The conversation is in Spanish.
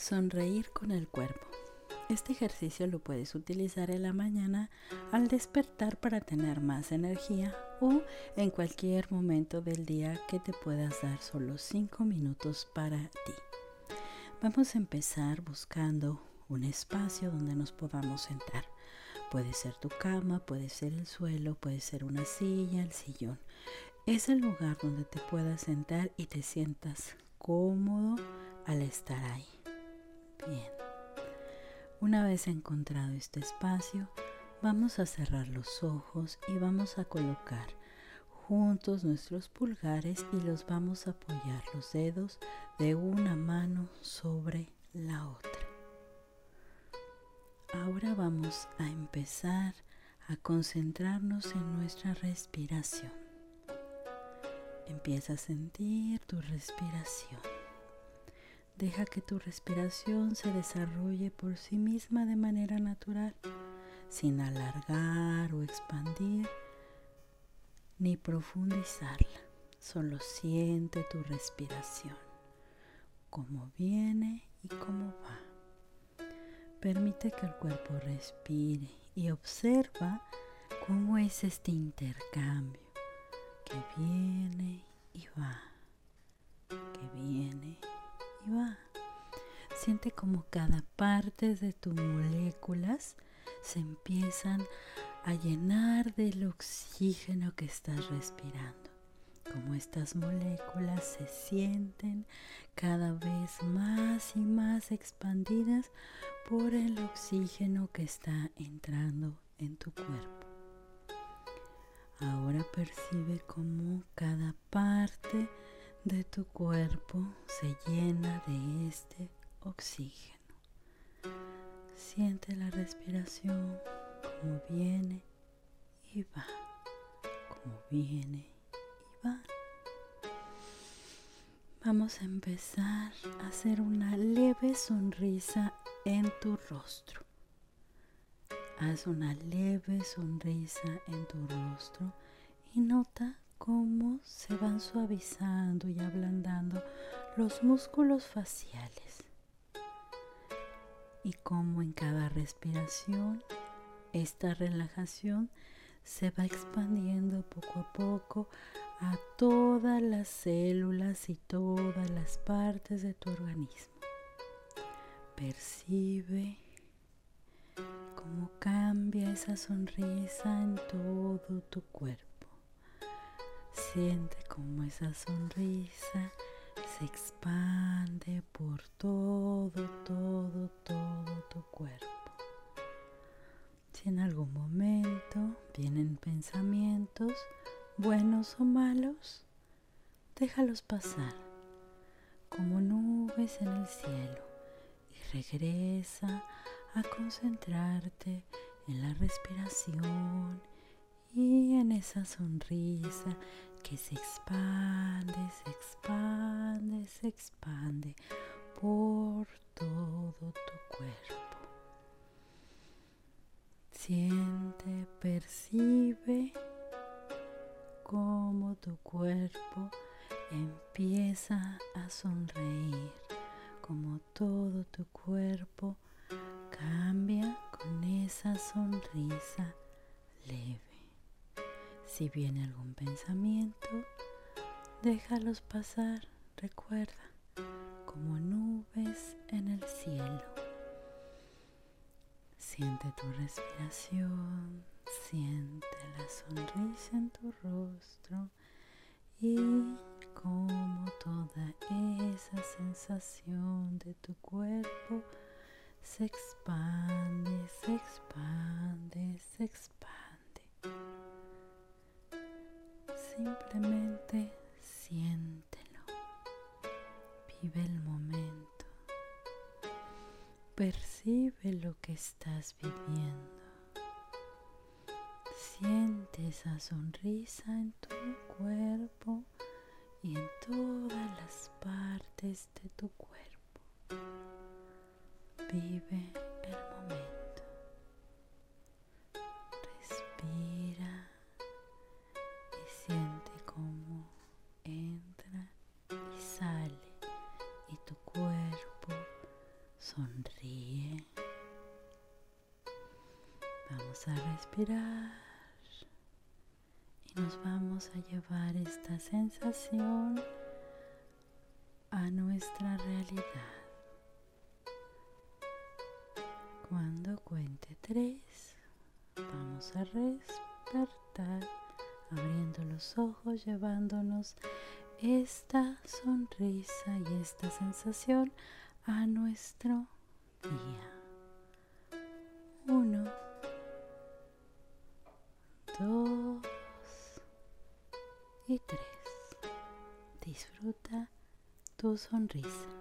Sonreír con el cuerpo. Este ejercicio lo puedes utilizar en la mañana al despertar para tener más energía o en cualquier momento del día que te puedas dar solo 5 minutos para ti. Vamos a empezar buscando un espacio donde nos podamos sentar. Puede ser tu cama, puede ser el suelo, puede ser una silla, el sillón. Es el lugar donde te puedas sentar y te sientas cómodo al estar ahí. Bien. Una vez encontrado este espacio, vamos a cerrar los ojos y vamos a colocar juntos nuestros pulgares y los vamos a apoyar los dedos de una mano sobre la otra. Ahora vamos a empezar a concentrarnos en nuestra respiración. Empieza a sentir tu respiración. Deja que tu respiración se desarrolle por sí misma de manera natural, sin alargar o expandir ni profundizarla. Solo siente tu respiración, cómo viene y cómo va. Permite que el cuerpo respire y observa cómo es este intercambio que viene Siente como cada parte de tus moléculas se empiezan a llenar del oxígeno que estás respirando. Como estas moléculas se sienten cada vez más y más expandidas por el oxígeno que está entrando en tu cuerpo. Ahora percibe cómo cada parte de tu cuerpo se llena de este oxígeno. Siente la respiración como viene y va, como viene y va. Vamos a empezar a hacer una leve sonrisa en tu rostro. Haz una leve sonrisa en tu rostro y nota cómo se van suavizando y ablandando los músculos faciales y cómo en cada respiración esta relajación se va expandiendo poco a poco a todas las células y todas las partes de tu organismo. Percibe cómo cambia esa sonrisa en todo tu cuerpo. Siente como esa sonrisa se expande por todo, todo, todo tu cuerpo. Si en algún momento vienen pensamientos, buenos o malos, déjalos pasar como nubes en el cielo y regresa a concentrarte en la respiración y en esa sonrisa que se expande, expande, por todo tu cuerpo. Siente, percibe cómo tu cuerpo empieza a sonreír, como todo tu cuerpo cambia con esa sonrisa leve. Si viene algún pensamiento, déjalos pasar, recuerda, como nubes en el cielo. Siente tu respiración, siente la sonrisa en tu rostro y como toda esa sensación de tu cuerpo se expande, se expande, se expande. Simplemente Percibe lo que estás viviendo. Siente esa sonrisa en tu cuerpo y en todas las partes de tu cuerpo. Vive Vamos a respirar y nos vamos a llevar esta sensación a nuestra realidad. Cuando cuente tres, vamos a despertar, abriendo los ojos, llevándonos esta sonrisa y esta sensación a nuestro día. Dos y tres. Disfruta tu sonrisa.